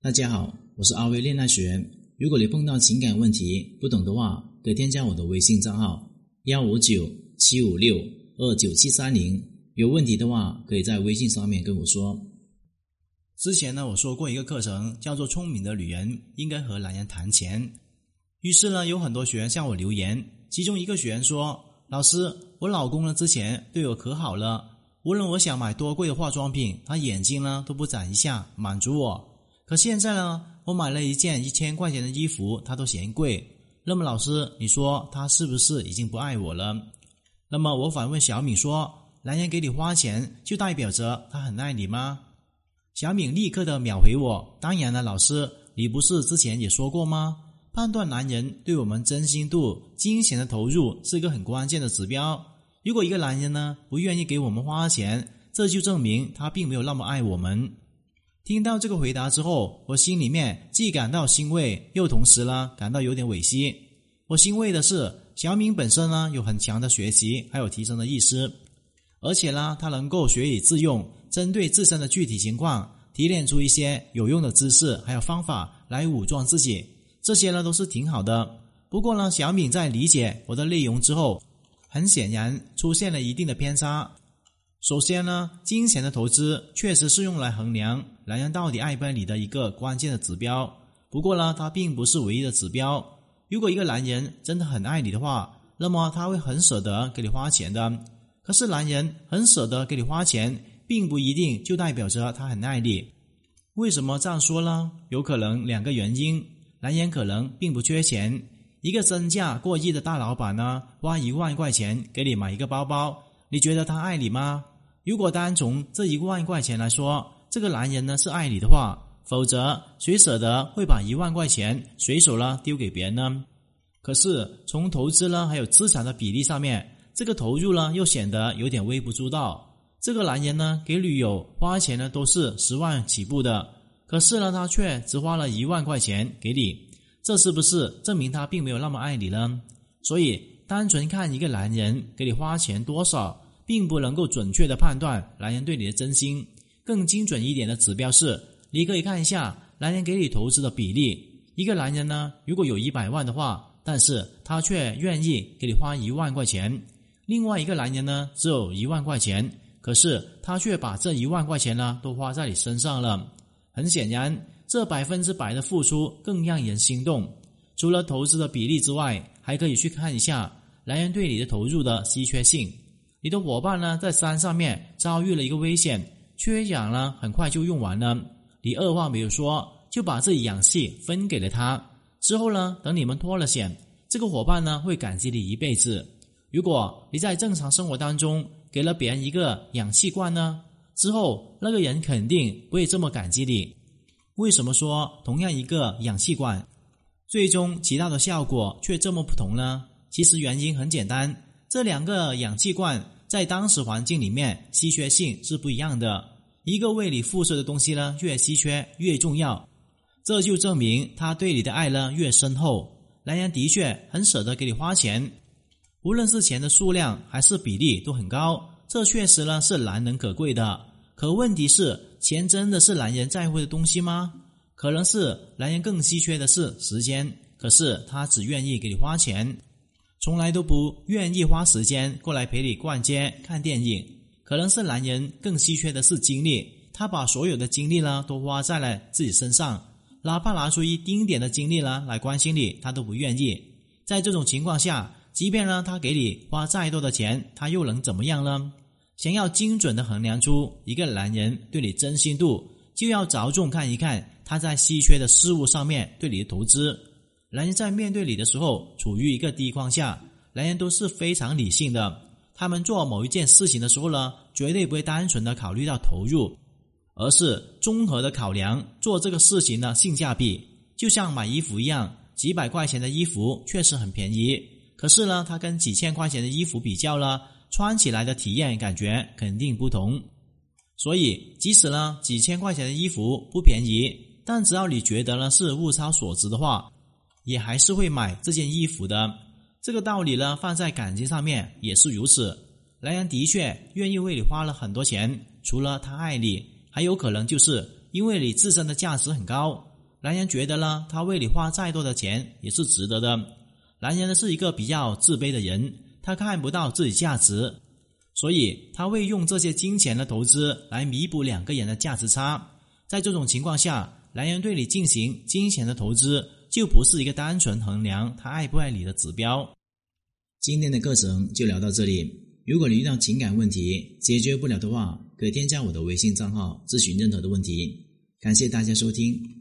大家好，我是阿威恋爱学员。如果你碰到情感问题不懂的话，可以添加我的微信账号幺五九七五六二九七三零。有问题的话，可以在微信上面跟我说。之前呢，我说过一个课程，叫做“聪明的女人应该和男人谈钱”。于是呢，有很多学员向我留言，其中一个学员说：“老师，我老公呢之前对我可好了，无论我想买多贵的化妆品，他眼睛呢都不眨一下满足我。可现在呢，我买了一件一千块钱的衣服，他都嫌贵。那么老师，你说他是不是已经不爱我了？”那么我反问小敏说：“男人给你花钱，就代表着他很爱你吗？”小敏立刻的秒回我：“当然了，老师，你不是之前也说过吗？判断男人对我们真心度、金钱的投入是一个很关键的指标。如果一个男人呢不愿意给我们花钱，这就证明他并没有那么爱我们。”听到这个回答之后，我心里面既感到欣慰，又同时呢感到有点惋惜。我欣慰的是，小敏本身呢有很强的学习还有提升的意识，而且呢她能够学以致用。针对自身的具体情况，提炼出一些有用的知识，还有方法来武装自己，这些呢都是挺好的。不过呢，小敏在理解我的内容之后，很显然出现了一定的偏差。首先呢，金钱的投资确实是用来衡量男人到底爱不爱你的一个关键的指标。不过呢，它并不是唯一的指标。如果一个男人真的很爱你的话，那么他会很舍得给你花钱的。可是男人很舍得给你花钱。并不一定就代表着他很爱你。为什么这样说呢？有可能两个原因：男人可能并不缺钱，一个身价过亿的大老板呢，花一万块钱给你买一个包包，你觉得他爱你吗？如果单从这一万块钱来说，这个男人呢是爱你的话，否则谁舍得会把一万块钱随手呢丢给别人呢？可是从投资呢还有资产的比例上面，这个投入呢又显得有点微不足道。这个男人呢，给女友花钱呢都是十万起步的，可是呢，他却只花了一万块钱给你，这是不是证明他并没有那么爱你呢？所以，单纯看一个男人给你花钱多少，并不能够准确的判断男人对你的真心。更精准一点的指标是，你可以看一下男人给你投资的比例。一个男人呢，如果有一百万的话，但是他却愿意给你花一万块钱；另外一个男人呢，只有一万块钱。可是他却把这一万块钱呢都花在你身上了，很显然，这百分之百的付出更让人心动。除了投资的比例之外，还可以去看一下男人对你的投入的稀缺性。你的伙伴呢在山上面遭遇了一个危险，缺氧呢很快就用完了，你二话没有说就把这氧气分给了他。之后呢，等你们脱了险，这个伙伴呢会感激你一辈子。如果你在正常生活当中，给了别人一个氧气罐呢，之后那个人肯定不会这么感激你。为什么说同样一个氧气罐，最终起到的效果却这么不同呢？其实原因很简单，这两个氧气罐在当时环境里面稀缺性是不一样的。一个为你付出的东西呢越稀缺越重要，这就证明他对你的爱呢越深厚。男人的确很舍得给你花钱。无论是钱的数量还是比例都很高，这确实呢是难能可贵的。可问题是，钱真的是男人在乎的东西吗？可能是男人更稀缺的是时间，可是他只愿意给你花钱，从来都不愿意花时间过来陪你逛街、看电影。可能是男人更稀缺的是精力，他把所有的精力呢都花在了自己身上，哪怕拿出一丁点的精力呢来关心你，他都不愿意。在这种情况下。即便呢，他给你花再多的钱，他又能怎么样呢？想要精准的衡量出一个男人对你真心度，就要着重看一看他在稀缺的事物上面对你的投资。男人在面对你的时候，处于一个低框下，男人都是非常理性的。他们做某一件事情的时候呢，绝对不会单纯的考虑到投入，而是综合的考量做这个事情的性价比。就像买衣服一样，几百块钱的衣服确实很便宜。可是呢，它跟几千块钱的衣服比较了，穿起来的体验感觉肯定不同。所以，即使呢几千块钱的衣服不便宜，但只要你觉得呢是物超所值的话，也还是会买这件衣服的。这个道理呢放在感情上面也是如此。男人的确愿意为你花了很多钱，除了他爱你，还有可能就是因为你自身的价值很高。男人觉得呢，他为你花再多的钱也是值得的。男人呢是一个比较自卑的人，他看不到自己价值，所以他会用这些金钱的投资来弥补两个人的价值差。在这种情况下，男人对你进行金钱的投资，就不是一个单纯衡量他爱不爱你的指标。今天的课程就聊到这里。如果你遇到情感问题解决不了的话，可以添加我的微信账号咨询任何的问题。感谢大家收听。